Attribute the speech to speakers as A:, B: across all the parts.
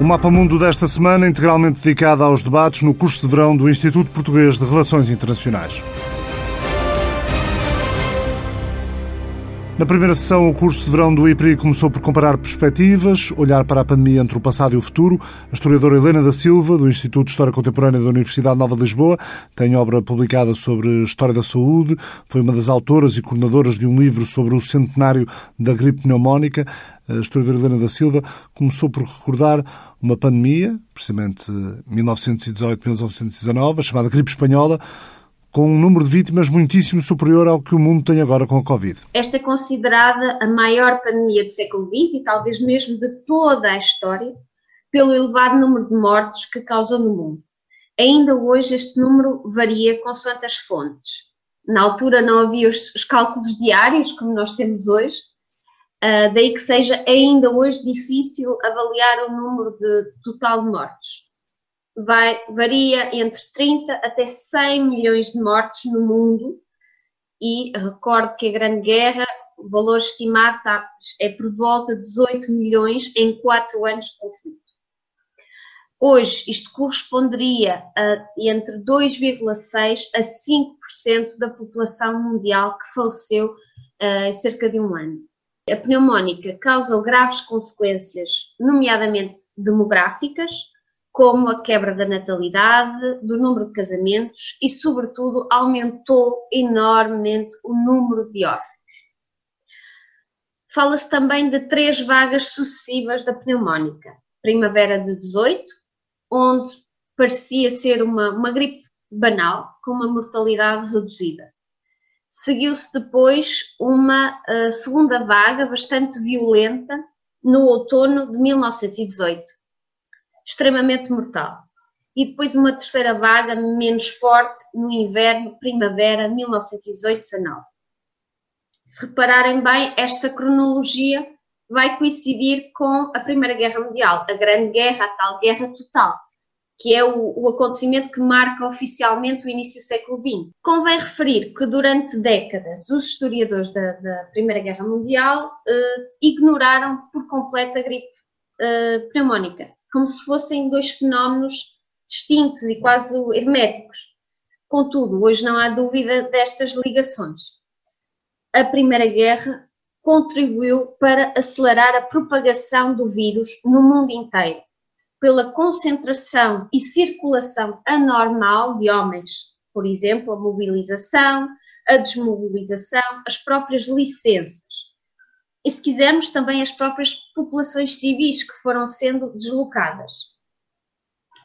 A: O Mapa Mundo desta semana, integralmente dedicado aos debates no curso de verão do Instituto Português de Relações Internacionais. Na primeira sessão, o curso de verão do IPRI começou por comparar perspectivas, olhar para a pandemia entre o passado e o futuro. A historiadora Helena da Silva, do Instituto de História Contemporânea da Universidade Nova de Lisboa, tem obra publicada sobre História da Saúde, foi uma das autoras e coordenadoras de um livro sobre o centenário da gripe pneumónica a historiadora Helena da Silva começou por recordar uma pandemia, precisamente 1918-1919, a chamada gripe espanhola, com um número de vítimas muitíssimo superior ao que o mundo tem agora com a Covid.
B: Esta é considerada a maior pandemia do século XX e talvez mesmo de toda a história, pelo elevado número de mortes que causou no mundo. Ainda hoje este número varia consoante as fontes. Na altura não havia os, os cálculos diários, como nós temos hoje, Uh, daí que seja ainda hoje difícil avaliar o número de total de mortes. Vai, varia entre 30 até 100 milhões de mortes no mundo e recordo que a Grande Guerra, o valor estimado está, é por volta de 18 milhões em 4 anos de conflito. Hoje, isto corresponderia a entre 2,6% a 5% da população mundial que faleceu uh, em cerca de um ano. A pneumónica causa graves consequências, nomeadamente demográficas, como a quebra da natalidade, do número de casamentos e, sobretudo, aumentou enormemente o número de órfãos. Fala-se também de três vagas sucessivas da pneumónica. Primavera de 18, onde parecia ser uma, uma gripe banal, com uma mortalidade reduzida. Seguiu-se depois uma uh, segunda vaga bastante violenta no outono de 1918, extremamente mortal. E depois uma terceira vaga menos forte no inverno, primavera de 1918-19. Se repararem bem, esta cronologia vai coincidir com a Primeira Guerra Mundial, a Grande Guerra, a tal guerra total que é o, o, acontecimento que marca oficialmente o início do século XX. Convém referir que durante décadas os historiadores da, da Primeira Guerra Mundial eh, ignoraram por completo a gripe eh, pneumónica, como se fossem dois fenómenos distintos e quase herméticos. Contudo, hoje não há dúvida destas ligações. A Primeira Guerra contribuiu para acelerar a propagação do vírus no mundo inteiro pela concentração e circulação anormal de homens, por exemplo, a mobilização, a desmobilização, as próprias licenças. E se quisermos, também as próprias populações civis que foram sendo deslocadas.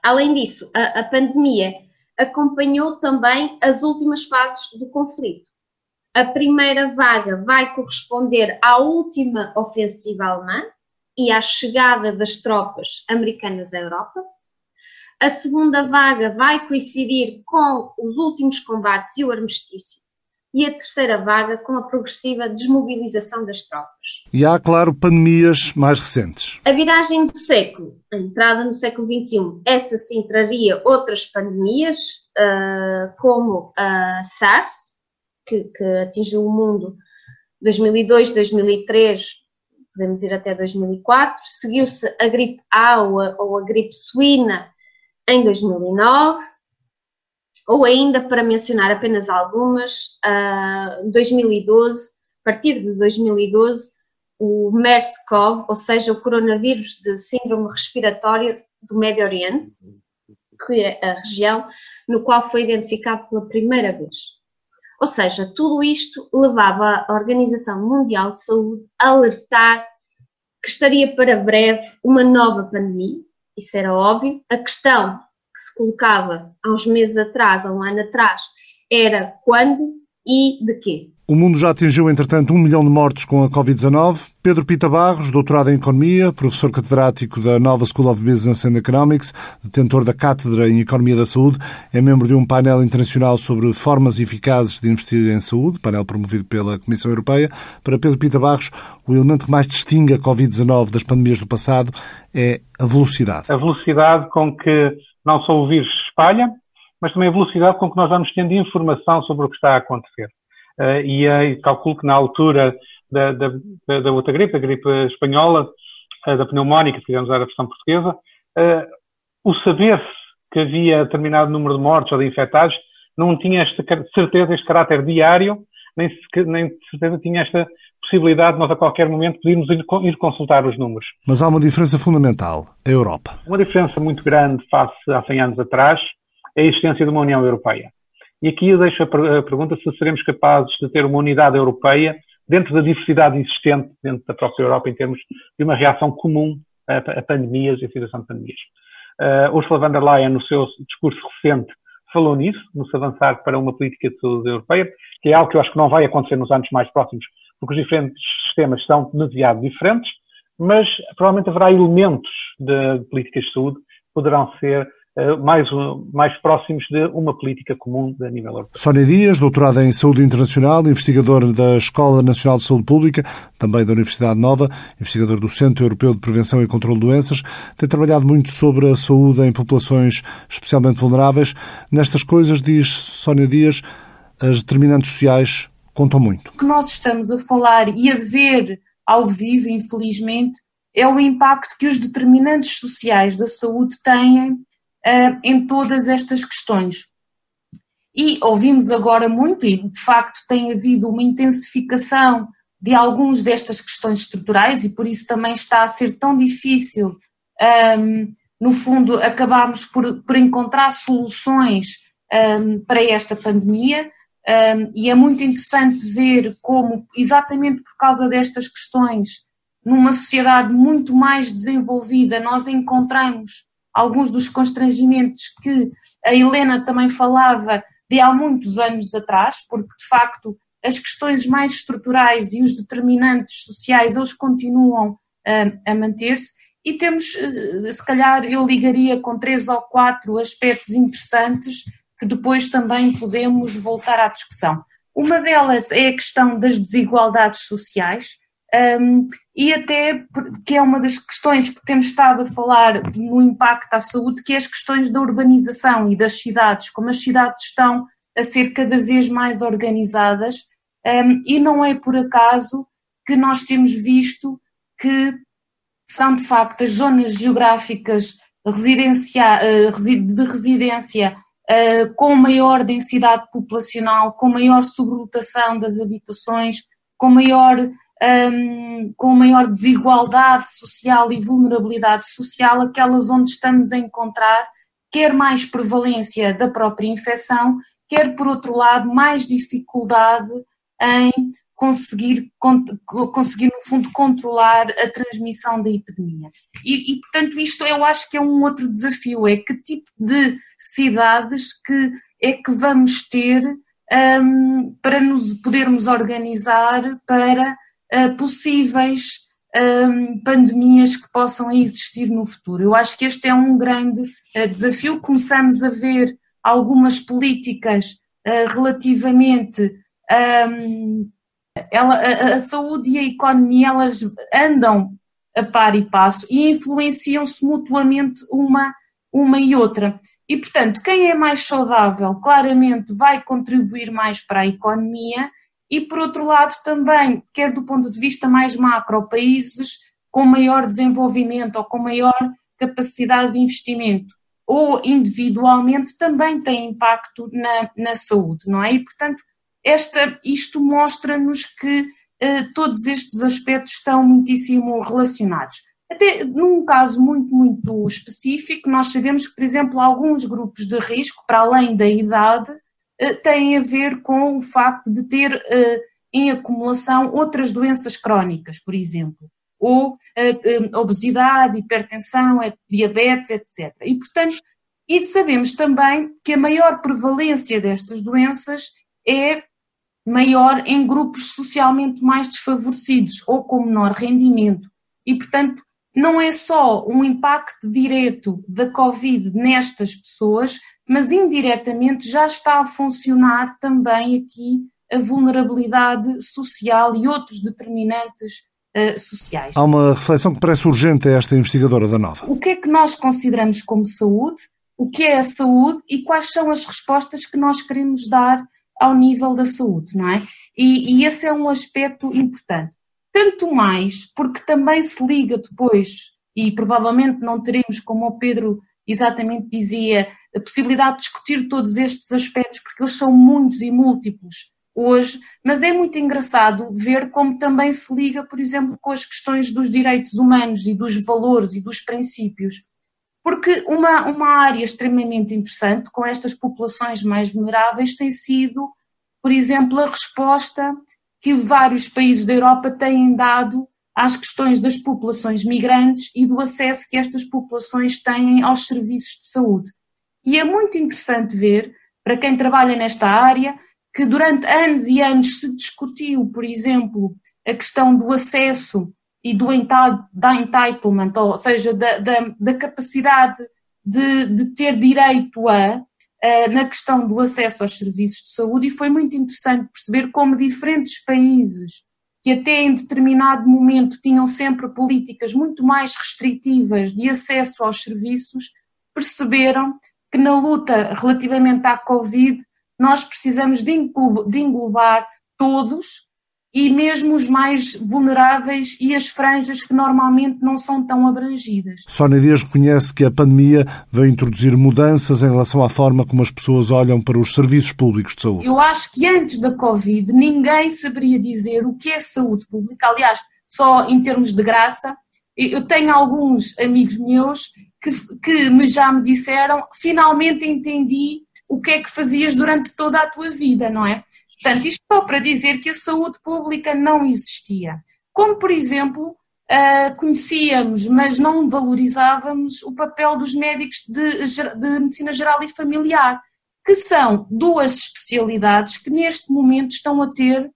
B: Além disso, a, a pandemia acompanhou também as últimas fases do conflito. A primeira vaga vai corresponder à última ofensiva alemã, e à chegada das tropas americanas à Europa. A segunda vaga vai coincidir com os últimos combates e o armistício. E a terceira vaga com a progressiva desmobilização das tropas.
A: E há, claro, pandemias mais recentes.
B: A viragem do século, a entrada no século XXI, essa sim traria outras pandemias, uh, como a SARS, que, que atingiu o mundo 2002, 2003, podemos ir até 2004, seguiu-se a gripe A ou a, ou a gripe suína em 2009, ou ainda, para mencionar apenas algumas, uh, 2012, a partir de 2012, o MERS-CoV, ou seja, o coronavírus de síndrome respiratório do Médio Oriente, que é a região no qual foi identificado pela primeira vez. Ou seja, tudo isto levava a Organização Mundial de Saúde a alertar que estaria para breve uma nova pandemia, isso era óbvio. A questão que se colocava há uns meses atrás, há um ano atrás, era quando e de quê.
A: O mundo já atingiu, entretanto, um milhão de mortos com a Covid-19. Pedro Pita Barros, doutorado em Economia, professor catedrático da Nova School of Business and Economics, detentor da Cátedra em Economia da Saúde, é membro de um painel internacional sobre formas eficazes de investir em saúde, painel promovido pela Comissão Europeia. Para Pedro Pita Barros, o elemento que mais distingue a Covid-19 das pandemias do passado é a velocidade.
C: A velocidade com que não só o vírus se espalha, mas também a velocidade com que nós vamos tendo informação sobre o que está a acontecer. Uh, e, uh, calculo que na altura da, da, da, outra gripe, a gripe espanhola, uh, da pneumónica, se quisermos usar a versão portuguesa, o saber-se que havia determinado número de mortos ou de infectados não tinha esta certeza, este caráter diário, nem, nem certeza tinha esta possibilidade de nós a qualquer momento podermos ir, ir, consultar os números.
A: Mas há uma diferença fundamental, a Europa.
C: Uma diferença muito grande face a 100 anos atrás é a existência de uma União Europeia. E aqui eu deixo a, per a pergunta se seremos capazes de ter uma unidade europeia dentro da diversidade existente dentro da própria Europa em termos de uma reação comum a, a pandemias e a situação de pandemias. Uh, Ursula von der Leyen, no seu discurso recente, falou nisso, no se avançar para uma política de saúde europeia, que é algo que eu acho que não vai acontecer nos anos mais próximos, porque os diferentes sistemas são demasiado diferentes, mas provavelmente haverá elementos de políticas de saúde que poderão ser eh, mais, mais próximos de uma política comum a nível europeu.
A: Sónia Dias, doutorada em Saúde Internacional, investigador da Escola Nacional de Saúde Pública, também da Universidade Nova, investigador do Centro Europeu de Prevenção e Controlo de Doenças, tem trabalhado muito sobre a saúde em populações especialmente vulneráveis. Nestas coisas, diz Sónia Dias, as determinantes sociais contam muito.
D: O que nós estamos a falar e a ver ao vivo, infelizmente, é o impacto que os determinantes sociais da saúde têm uh, em todas estas questões. E ouvimos agora muito, e de facto tem havido uma intensificação de algumas destas questões estruturais, e por isso também está a ser tão difícil, um, ehm, no fundo, acabarmos por, por encontrar soluções um, ehm, para esta pandemia. Um, e é muito interessante ver como, exatamente por causa destas questões, numa sociedade muito mais desenvolvida, nós encontramos alguns dos constrangimentos que a Helena também falava de há muitos anos atrás, porque de facto as questões mais estruturais e os determinantes sociais eles continuam a manter-se. E temos, uh, se calhar eu ligaria com três ou quatro aspectos interessantes que depois também podemos voltar à discussão. Uma delas é a questão das desigualdades sociais, um, e até que é uma das questões que temos estado a falar no impacto à saúde, que é as questões da urbanização e das cidades, como as cidades estão a ser cada vez mais organizadas, um, e não é por acaso que nós temos visto que são de facto as zonas geográficas uh, de residência uh, com maior densidade populacional, com maior sobrelotação das habitações, com maior um, com maior desigualdade social e vulnerabilidade social, aquelas onde estamos a encontrar quer mais prevalência da própria infecção, quer, por outro lado, mais dificuldade em conseguir, conseguir no fundo, controlar a transmissão da epidemia. E, e, portanto, isto eu acho que é um outro desafio, é que tipo de cidades que é que vamos ter um, para nos podermos organizar para uh, possíveis um, pandemias que possam existir no futuro. Eu acho que este é um grande uh, desafio. Começamos a ver algumas políticas uh, relativamente um, ela, a, a, saúde e a economia elas andam a par e passo e influenciam-se mutuamente uma, uma e outra. E, portanto, quem é mais saudável claramente vai contribuir mais para a economia e, por outro lado, também, quer do ponto de vista mais macro, países com maior desenvolvimento ou com maior capacidade de investimento ou individualmente também tem impacto na, na saúde, não é? E, portanto, esta, isto mostra-nos que eh, todos estes aspectos estão muitíssimo relacionados. Até num caso muito, muito específico, nós sabemos que, por exemplo, alguns grupos de risco, para além da idade, eh, têm a ver com o facto de ter eh, em acumulação outras doenças crónicas, por exemplo, ou obesidade, hipertensão, diabetes, etc. E, portanto, e sabemos também que a maior prevalência destas doenças é maior em grupos socialmente mais desfavorecidos ou com menor rendimento. E, portanto, não é só um impacto direto da Covid nestas pessoas, mas indiretamente já está a funcionar também aqui a vulnerabilidade social e outros determinantes uh, sociais.
A: Há uma reflexão que parece urgente a esta investigadora da Nova.
D: O que é que nós consideramos como saúde? O que é a saúde e quais são as respostas que nós queremos dar ao nível da saúde, não é? E, e esse é um aspecto importante. Tanto mais porque também se liga depois e provavelmente não teremos, como o Pedro exatamente dizia, a possibilidade de discutir todos estes aspectos, porque eles são muitos e múltiplos hoje, mas é muito engraçado ver como também se liga, por exemplo, com as questões dos direitos humanos e dos valores e dos princípios. Porque uma, uma área extremamente interessante com estas populações mais vulneráveis tem sido, por exemplo, a resposta que vários países da Europa têm dado às questões das populações migrantes e do acesso que estas populações têm aos serviços de saúde. E é muito interessante ver, para quem trabalha nesta área, que durante anos e anos se discutiu, por exemplo, a questão do acesso e do da entitlement, ou seja, da, da, da capacidade de, de, ter direito a, a, na questão do acesso aos serviços de saúde, e foi muito interessante perceber como diferentes países que até em determinado momento tinham sempre políticas muito mais restritivas de acesso aos serviços, perceberam que na luta relativamente à Covid nós precisamos de englobar todos e mesmo os mais vulneráveis e as franjas que normalmente não são tão abrangidas.
A: Sónia Dias reconhece que a pandemia veio introduzir mudanças em relação à forma como as pessoas olham para os serviços públicos de saúde.
D: Eu acho que antes da Covid ninguém saberia dizer o que é saúde pública, aliás, só em termos de graça. Eu tenho alguns amigos meus que, que me já me disseram, finalmente entendi o que é que fazias durante toda a tua vida, não é? Portanto, isto só para dizer que a saúde pública não existia. Como, por exemplo, uh, conhecíamos, mas não valorizávamos o papel dos médicos de, de medicina geral e familiar, que são duas especialidades que neste momento estão a ter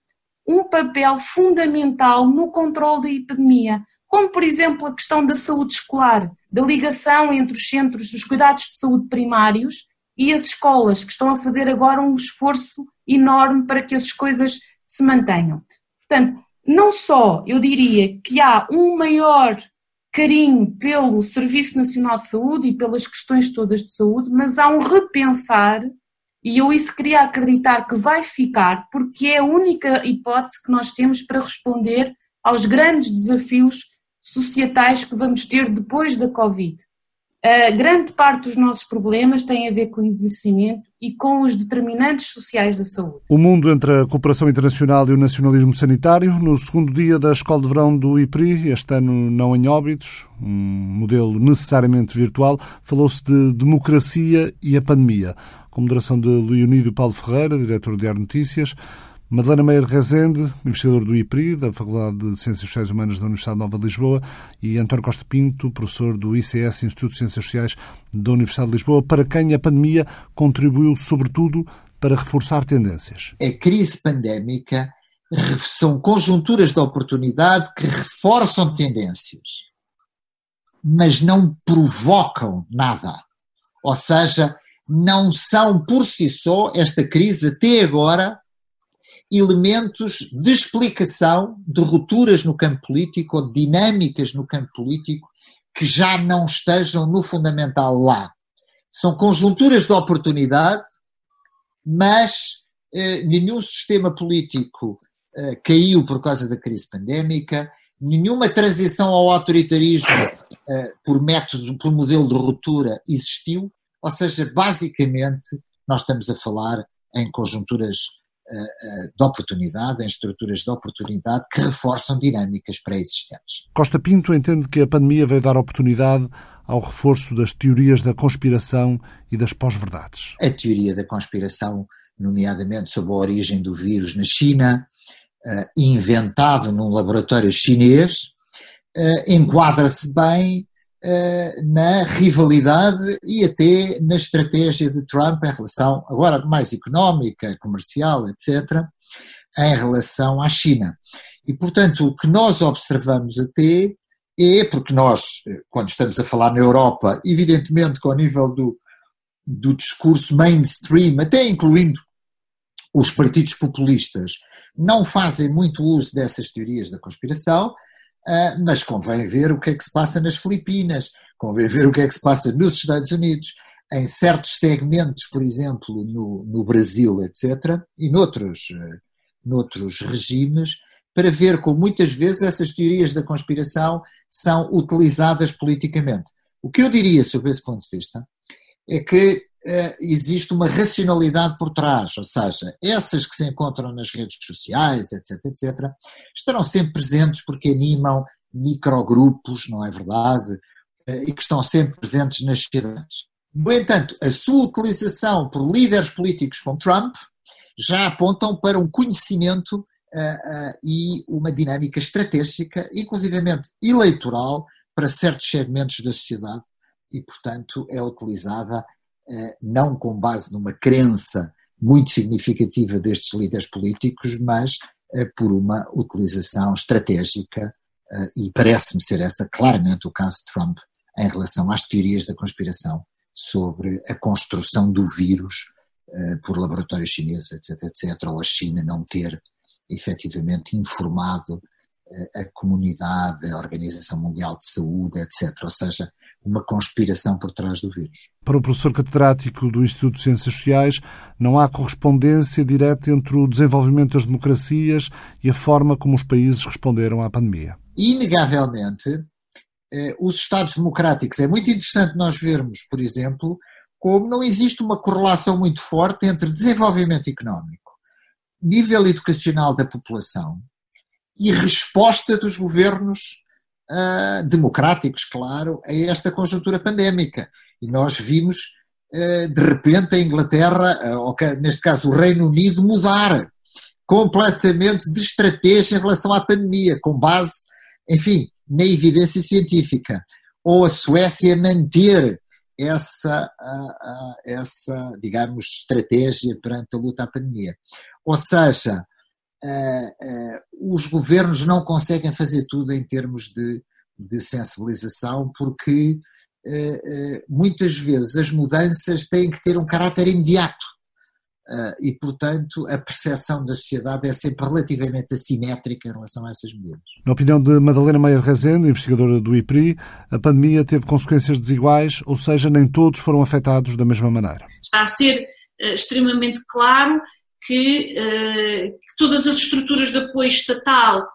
D: um papel fundamental no controle da epidemia, como por exemplo a questão da saúde escolar, da ligação entre os centros dos cuidados de saúde primários e as escolas que estão a fazer agora um esforço enorme para que essas coisas se mantenham. Portanto, não só eu diria que há um maior carinho pelo Serviço Nacional de Saúde e pelas questões todas de saúde, mas há um repensar, e eu isso queria acreditar que vai ficar, porque é a única hipótese que nós temos para responder aos grandes desafios societais que vamos ter depois da Covid. A grande parte dos nossos problemas tem a ver com o envelhecimento e com os determinantes sociais da saúde.
A: O mundo entre a cooperação internacional e o nacionalismo sanitário, no segundo dia da Escola de Verão do IPRI, este ano não em óbitos, um modelo necessariamente virtual, falou-se de democracia e a pandemia. Com moderação de Leonídio Paulo Ferreira, diretor de Ar Notícias, Madalena Meyer Rezende, investigador do IPRI, da Faculdade de Ciências Sociais Humanas da Universidade Nova de Lisboa, e António Costa Pinto, professor do ICS, Instituto de Ciências Sociais da Universidade de Lisboa, para quem a pandemia contribuiu, sobretudo, para reforçar tendências.
E: A crise pandémica são conjunturas de oportunidade que reforçam tendências, mas não provocam nada. Ou seja, não são por si só, esta crise até agora elementos de explicação de rupturas no campo político ou de dinâmicas no campo político que já não estejam no fundamental lá. São conjunturas de oportunidade, mas eh, nenhum sistema político eh, caiu por causa da crise pandémica, nenhuma transição ao autoritarismo eh, por método, por modelo de ruptura existiu, ou seja, basicamente nós estamos a falar em conjunturas de oportunidade, em estruturas de oportunidade que reforçam dinâmicas pré-existentes.
A: Costa Pinto entende que a pandemia veio dar oportunidade ao reforço das teorias da conspiração e das pós-verdades.
E: A teoria da conspiração, nomeadamente sobre a origem do vírus na China, inventado num laboratório chinês, enquadra-se bem na rivalidade e até na estratégia de Trump em relação, agora mais económica, comercial, etc., em relação à China. E, portanto, o que nós observamos até é, porque nós, quando estamos a falar na Europa, evidentemente com o nível do, do discurso mainstream, até incluindo os partidos populistas, não fazem muito uso dessas teorias da conspiração, Uh, mas convém ver o que é que se passa nas Filipinas, convém ver o que é que se passa nos Estados Unidos, em certos segmentos, por exemplo, no, no Brasil, etc., e noutros, uh, noutros regimes, para ver como muitas vezes essas teorias da conspiração são utilizadas politicamente. O que eu diria sobre esse ponto de vista é que existe uma racionalidade por trás, ou seja, essas que se encontram nas redes sociais, etc., etc., estarão sempre presentes porque animam microgrupos, não é verdade? Uh, e que estão sempre presentes nas cidades. No entanto, a sua utilização por líderes políticos como Trump já apontam para um conhecimento uh, uh, e uma dinâmica estratégica, inclusivamente eleitoral, para certos segmentos da sociedade e, portanto, é utilizada não com base numa crença muito significativa destes líderes políticos, mas por uma utilização estratégica, e parece-me ser essa claramente o caso de Trump em relação às teorias da conspiração sobre a construção do vírus por laboratórios chineses, etc., etc., ou a China não ter efetivamente informado a comunidade, a Organização Mundial de Saúde, etc., ou seja, uma conspiração por trás do vírus.
A: Para o professor catedrático do Instituto de Ciências Sociais, não há correspondência direta entre o desenvolvimento das democracias e a forma como os países responderam à pandemia.
E: Inegavelmente, eh, os Estados democráticos. É muito interessante nós vermos, por exemplo, como não existe uma correlação muito forte entre desenvolvimento económico, nível educacional da população e resposta dos governos uh, democráticos, claro, a esta conjuntura pandémica. E nós vimos, uh, de repente, a Inglaterra, uh, ou neste caso o Reino Unido, mudar completamente de estratégia em relação à pandemia, com base, enfim, na evidência científica, ou a Suécia manter essa, essa digamos, estratégia perante a luta à pandemia. Ou seja, os governos não conseguem fazer tudo em termos de, de sensibilização, porque muitas vezes as mudanças têm que ter um caráter imediato. Uh, e, portanto, a percepção da sociedade é sempre relativamente assimétrica em relação a essas medidas.
A: Na opinião de Madalena Meia Rezende, investigadora do IPRI, a pandemia teve consequências desiguais, ou seja, nem todos foram afetados da mesma maneira.
F: Está a ser uh, extremamente claro que, uh, que, todas as estruturas de apoio estatal,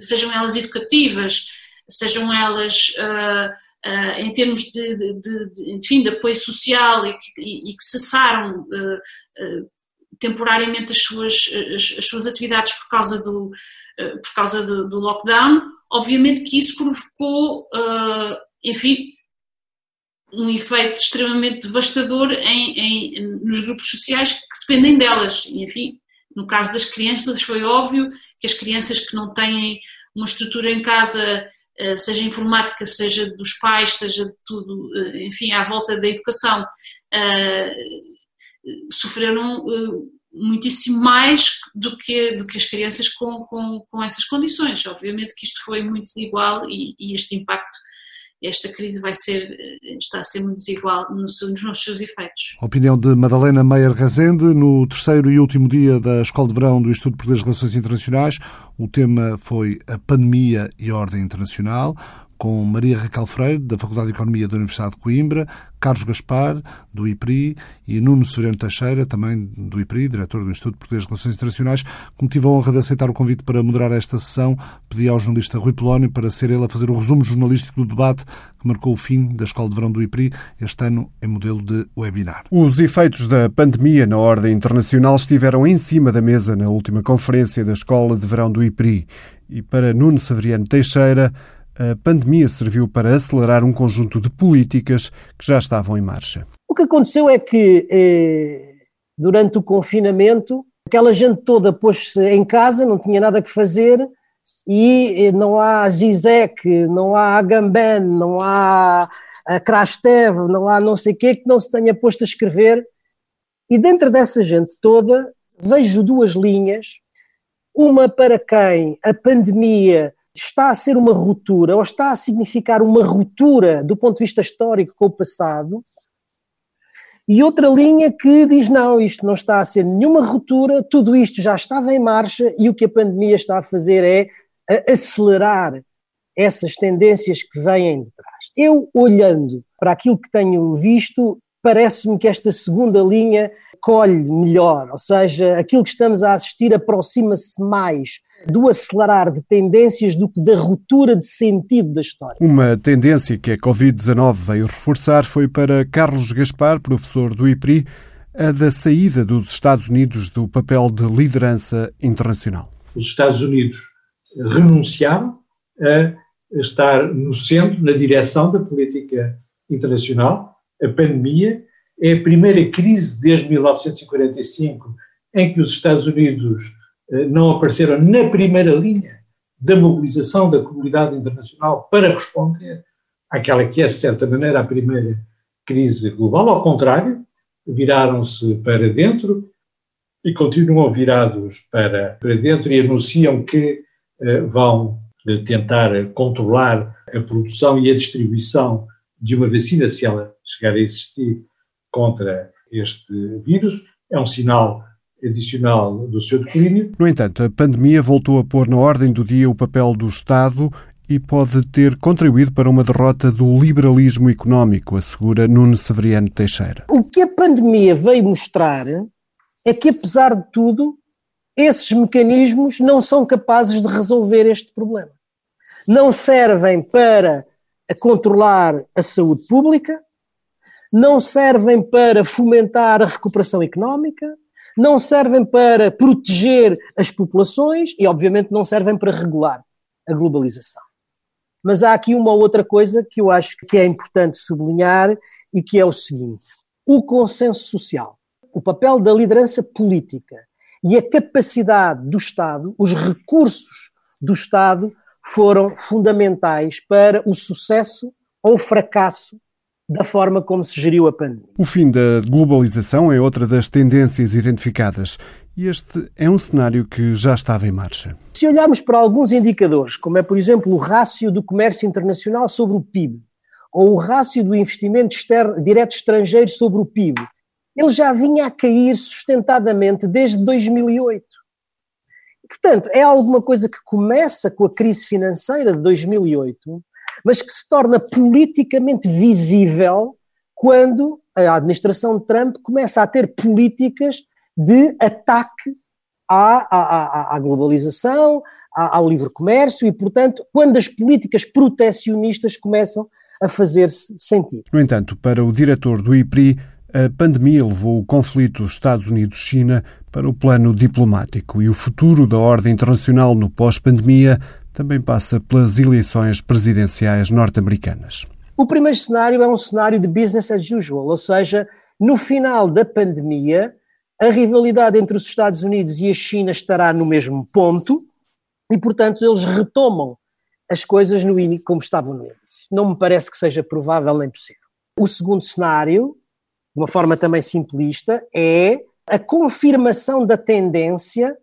F: sejam elas educativas, sejam elas uh, em termos de, de, de, enfim, de apoio social e que, e, que cessaram uh, uh, temporariamente as suas, as, as, suas atividades por causa do, por causa do, do, lockdown, obviamente que isso provocou, enfim, um efeito extremamente devastador em, em, nos grupos sociais que dependem delas. Enfim, no caso das crianças, foi óbvio que as crianças que não têm uma estrutura em casa eh, seja informática, seja dos pais, seja de tudo, eh, enfim, à volta da educação, eh, sofreram muitíssimo mais do que, do que as crianças com, com, com essas condições. Obviamente que isto foi muito desigual e, e este impacto esta crise vai ser, está a ser muito desigual nos, nos seus efeitos.
A: A opinião de Madalena Meyer Rezende, no terceiro e último dia da Escola de Verão do Instituto de Relações Internacionais, o tema foi a pandemia e a ordem internacional com Maria Raquel Freire, da Faculdade de Economia da Universidade de Coimbra, Carlos Gaspar, do IPRI, e Nuno Severino Teixeira, também do IPRI, diretor do Instituto Português de Relações Internacionais, que me tive a honra de aceitar o convite para moderar esta sessão. Pedi ao jornalista Rui Polónio para ser ele a fazer o resumo jornalístico do debate que marcou o fim da Escola de Verão do IPRI, este ano em modelo de webinar.
G: Os efeitos da pandemia na ordem internacional estiveram em cima da mesa na última conferência da Escola de Verão do IPRI. E para Nuno Severiano Teixeira, a pandemia serviu para acelerar um conjunto de políticas que já estavam em marcha.
H: O que aconteceu é que, eh, durante o confinamento, aquela gente toda pôs-se em casa, não tinha nada que fazer, e eh, não há Zizek, não há Agamben, não há a Krastev, não há não sei o quê que não se tenha posto a escrever. E dentro dessa gente toda, vejo duas linhas, uma para quem a pandemia está a ser uma ruptura, ou está a significar uma ruptura do ponto de vista histórico com o passado, e outra linha que diz: não, isto não está a ser nenhuma ruptura, tudo isto já estava em marcha e o que a pandemia está a fazer é a acelerar essas tendências que vêm de trás. Eu, olhando para aquilo que tenho visto, parece-me que esta segunda linha colhe melhor, ou seja, aquilo que estamos a assistir aproxima-se mais do acelerar de tendências do que da ruptura de sentido da história.
G: Uma tendência que a Covid-19 veio reforçar foi para Carlos Gaspar, professor do IPRI, a da saída dos Estados Unidos do papel de liderança internacional.
I: Os Estados Unidos renunciaram a estar no centro, na direção da política internacional. A pandemia é a primeira crise desde 1945 em que os Estados Unidos eh, não apareceram na primeira linha da mobilização da comunidade internacional para responder àquela que é, de certa maneira, a primeira crise global. Ao contrário, viraram-se para dentro e continuam virados para, para dentro e anunciam que eh, vão eh, tentar controlar a produção e a distribuição de uma vacina, se ela chegar a existir, contra este vírus. É um sinal adicional do seu declínio.
G: No entanto, a pandemia voltou a pôr na ordem do dia o papel do Estado e pode ter contribuído para uma derrota do liberalismo económico, assegura Nuno Severiano Teixeira.
H: O que a pandemia veio mostrar é que, apesar de tudo, esses mecanismos não são capazes de resolver este problema. Não servem para controlar a saúde pública, não servem para fomentar a recuperação económica, não servem para proteger as populações e, obviamente, não servem para regular a globalização. Mas há aqui uma outra coisa que eu acho que é importante sublinhar e que é o seguinte: o consenso social, o papel da liderança política e a capacidade do Estado, os recursos do Estado foram fundamentais para o sucesso ou fracasso da forma como se geriu a pandemia.
G: O fim da globalização é outra das tendências identificadas e este é um cenário que já estava em marcha.
H: Se olharmos para alguns indicadores, como é, por exemplo, o rácio do comércio internacional sobre o PIB, ou o rácio do investimento externo, direto estrangeiro sobre o PIB, ele já vinha a cair sustentadamente desde 2008. Portanto, é alguma coisa que começa com a crise financeira de 2008, mas que se torna politicamente visível quando a administração de Trump começa a ter políticas de ataque à, à, à globalização, ao livre comércio e, portanto, quando as políticas protecionistas começam a fazer-se sentir.
G: No entanto, para o diretor do IPRI, a pandemia levou o conflito Estados Unidos-China para o plano diplomático e o futuro da ordem internacional no pós-pandemia também passa pelas eleições presidenciais norte-americanas.
H: O primeiro cenário é um cenário de business as usual, ou seja, no final da pandemia, a rivalidade entre os Estados Unidos e a China estará no mesmo ponto e, portanto, eles retomam as coisas no como estavam no índice. Não me parece que seja provável nem possível. O segundo cenário de uma forma também simplista, é a confirmação da tendência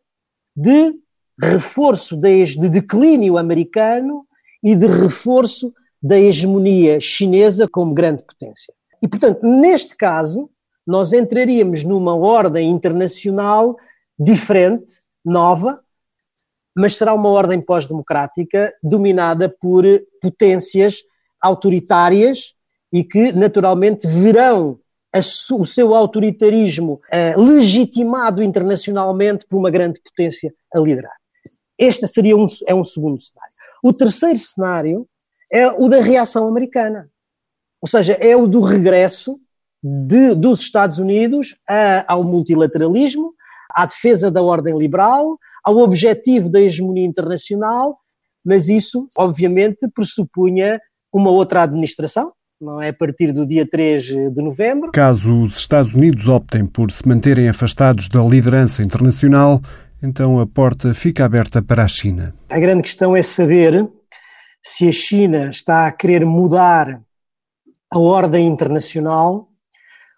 H: de reforço de, de declínio americano e de reforço da hegemonia chinesa como grande potência. E, portanto, neste caso, nós entraríamos numa ordem internacional diferente, nova, mas será uma ordem pós-democrática dominada por potências autoritárias e que, naturalmente, verão o seu autoritarismo uh, legitimado internacionalmente por uma grande potência a liderar. Este seria um, é um segundo cenário. O terceiro cenário é o da reação americana, ou seja, é o do regresso de, dos Estados Unidos a, ao multilateralismo, à defesa da ordem liberal, ao objetivo da hegemonia internacional, mas isso, obviamente, pressupunha uma outra administração, não é a partir do dia 3 de novembro.
G: Caso os Estados Unidos optem por se manterem afastados da liderança internacional, então a porta fica aberta para a China.
H: A grande questão é saber se a China está a querer mudar a ordem internacional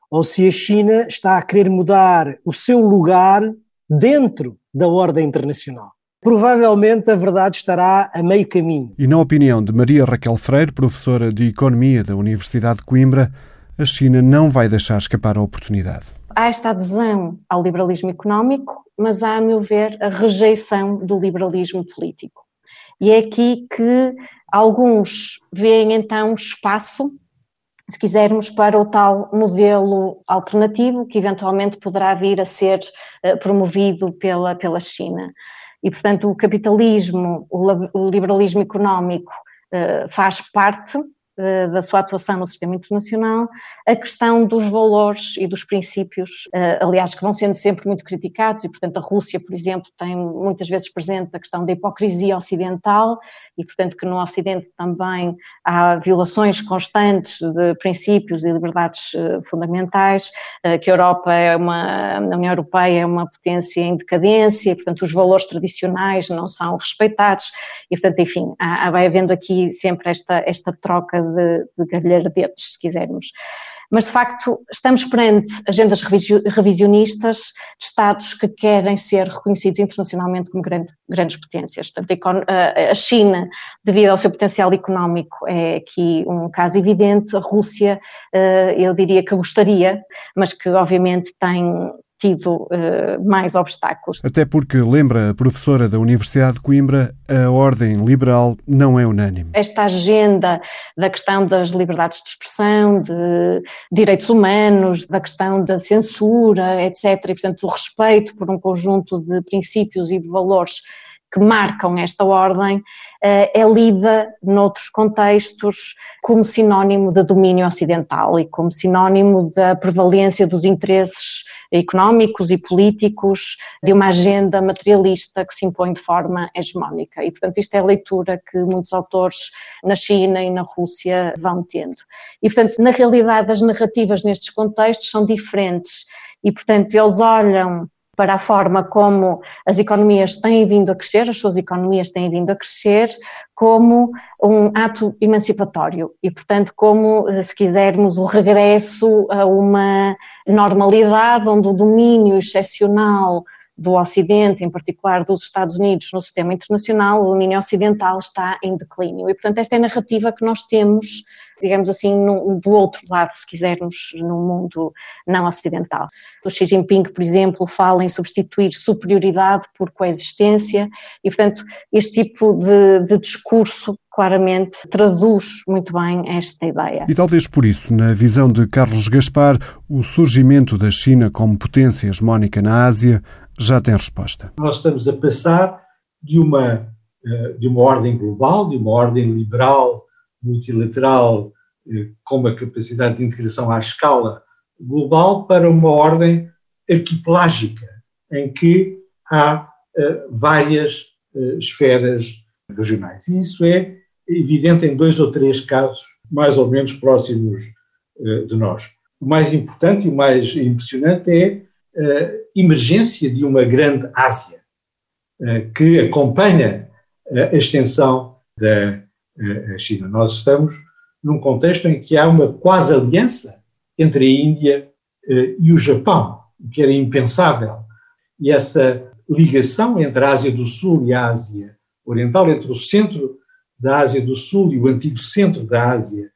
H: ou se a China está a querer mudar o seu lugar dentro da ordem internacional provavelmente a verdade estará a meio caminho.
G: E na opinião de Maria Raquel Freire, professora de Economia da Universidade de Coimbra, a China não vai deixar escapar a oportunidade.
J: Há esta adesão ao liberalismo económico, mas há, a meu ver, a rejeição do liberalismo político. E é aqui que alguns veem então espaço, se quisermos, para o tal modelo alternativo que eventualmente poderá vir a ser eh, promovido pela, pela China. e, portanto, o capitalismo, o liberalismo económico faz parte eh, da sua atuação no sistema internacional, a questão dos valores e dos princípios, eh, aliás, que vão sendo sempre muito criticados, e portanto a Rússia, por exemplo, tem muitas vezes presente a questão da hipocrisia ocidental, e portanto que no Ocidente também há violações constantes de princípios e liberdades eh, fundamentais, que a Europa é uma, a União Europeia é uma potência em decadência, e portanto os valores tradicionais não são respeitados, e portanto, enfim, há, vai havendo aqui sempre esta, esta troca de, de galhardetes, se quisermos. Mas, de facto, estamos perante agendas revisionistas de Estados que querem ser reconhecidos internacionalmente como grande, grandes potências. A China, devido ao seu potencial económico, é aqui um caso evidente. A Rússia, eh, eu diria que gostaria, mas que obviamente tem tido uh, mais obstáculos.
G: Até porque, lembra a professora da Universidade de Coimbra, a ordem liberal não é unânime.
J: Esta agenda da questão das liberdades de expressão, de direitos humanos, da questão da censura, etc., e, portanto, o respeito por um conjunto de princípios e de valores que marcam esta ordem, eh, é lida noutros contextos como sinónimo de domínio ocidental e como sinónimo da prevalência dos interesses económicos e políticos de uma agenda materialista que se impõe de forma hegemónica. E, portanto, isto é a leitura que muitos autores na China e na Rússia vão tendo. E, portanto, na realidade, as narrativas nestes contextos são diferentes e, portanto, eles olham para a forma como as economias têm vindo a crescer, as suas economias têm vindo a crescer, como um ato emancipatório e, portanto, como, se quisermos, o regresso a uma normalidade onde o domínio excepcional do Ocidente, em particular dos Estados Unidos, no sistema internacional, o domínio ocidental está em declínio. E, portanto, esta é a narrativa que nós temos, digamos assim, no, do outro lado, se quisermos, no mundo não ocidental. O Xi Jinping, por exemplo, fala em substituir superioridade por coexistência, e, portanto, este tipo de, de discurso claramente traduz muito bem esta ideia.
G: E talvez por isso, na visão de Carlos Gaspar, o surgimento da China como potência hegemónica na Ásia já tem resposta.
I: Nós estamos a passar de uma, eh, de uma ordem global, de uma ordem liberal, multilateral, eh, com uma capacidade de integração à escala global, para uma ordem arquipelágica, em que há eh, várias esferas regionais. E isso é evidente em dois ou três casos mais ou menos próximos de nós. O mais importante e o mais impressionante é emergência de uma grande Ásia, uh, que acompanha a extensão da China. Nós estamos num contexto em que há uma quase aliança entre a Índia e o Japão, o que era impensável. E essa ligação entre a Ásia do Sul e a Ásia Oriental, entre o centro da Ásia do Sul e o antigo centro da Ásia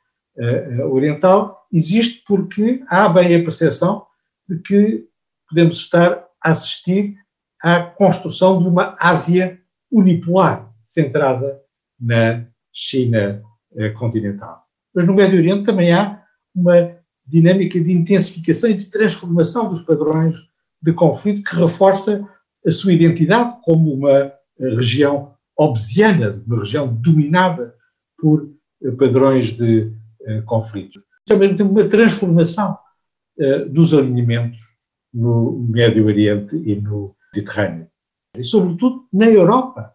I: Oriental, existe porque há bem a percepção de que podemos estar a assistir à construção de uma Ásia unipolar, centrada na China eh, continental. Mas no Médio Oriente também há uma dinâmica de intensificação e de transformação dos padrões de conflito que reforça a sua identidade como uma eh, região obsiana, uma região dominada por eh, padrões de conflito. Também tem uma transformação dos alinhamentos no Médio Oriente e no Mediterrâneo. E, sobretudo, na Europa.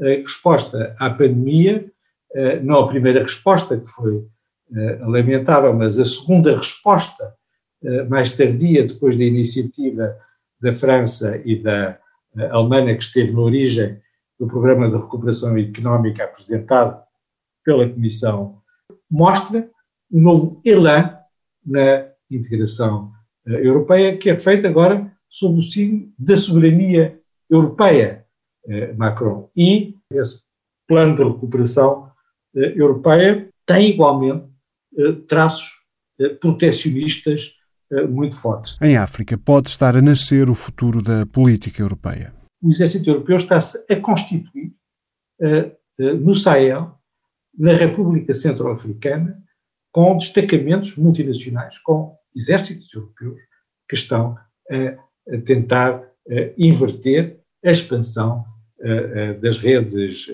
I: A resposta à pandemia, eh, não a primeira resposta, que foi eh, lamentável, mas a segunda resposta, eh, mais tardia, depois da iniciativa da França e da Alemanha, que esteve na origem do Programa de Recuperação Económica apresentado pela Comissão, mostra um novo elan na integração europeia, que é feita agora sob o signo da soberania europeia, eh, Macron. E esse plano de recuperação eh, europeia tem igualmente traços protecionistas muito fortes.
G: Em África pode estar a nascer o futuro da política europeia.
I: O exército europeu está-se a constituir no Sahel, na República Centro-Africana, com destacamentos multinacionais, com exércitos europeus que estão a, a tentar a inverter a expansão das redes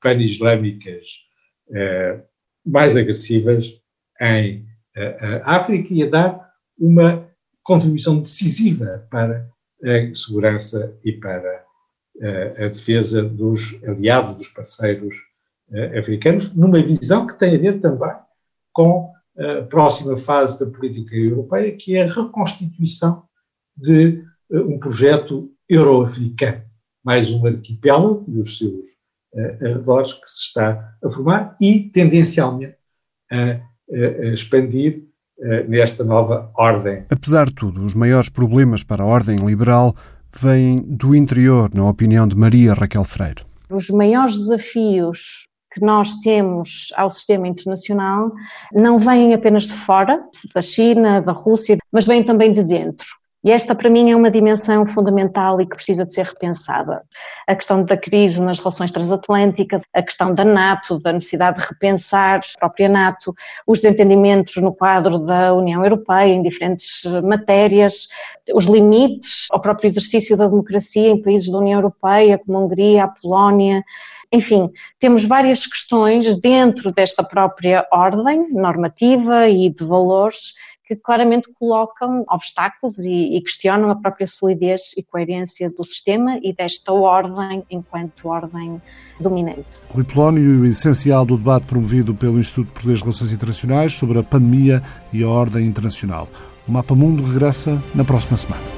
I: pan-islâmicas mais agressivas em África e a dar uma contribuição decisiva para a segurança e para a defesa dos aliados, dos parceiros africanos, numa visão que tem a ver também com a próxima fase da política europeia, que é a reconstituição de um projeto euro-africano, mais um arquipélago e os seus arredores que se está a formar e, tendencialmente, a, a expandir nesta nova ordem.
G: Apesar de tudo, os maiores problemas para a ordem liberal vêm do interior, na opinião de Maria Raquel Freire.
J: Os maiores desafios que nós temos ao sistema internacional não vêm apenas de fora, da China, da Rússia, mas vêm também de dentro. E esta, para mim, é uma dimensão fundamental e que precisa de ser repensada. A questão da crise nas relações transatlânticas, a questão da NATO, da necessidade de repensar a própria NATO, os desentendimentos no quadro da União Europeia em diferentes matérias, os limites ao próprio exercício da democracia em países da União Europeia, como a Hungria, a Polónia, enfim, temos várias questões dentro desta própria ordem normativa e de valores que claramente colocam obstáculos e, e, questionam a própria solidez e coerência do sistema e desta ordem enquanto ordem dominante.
A: Rui Polónio, o essencial do debate promovido pelo Instituto de Poderes Relações Internacionais sobre a pandemia e a ordem internacional. O Mapa Mundo regressa na próxima semana.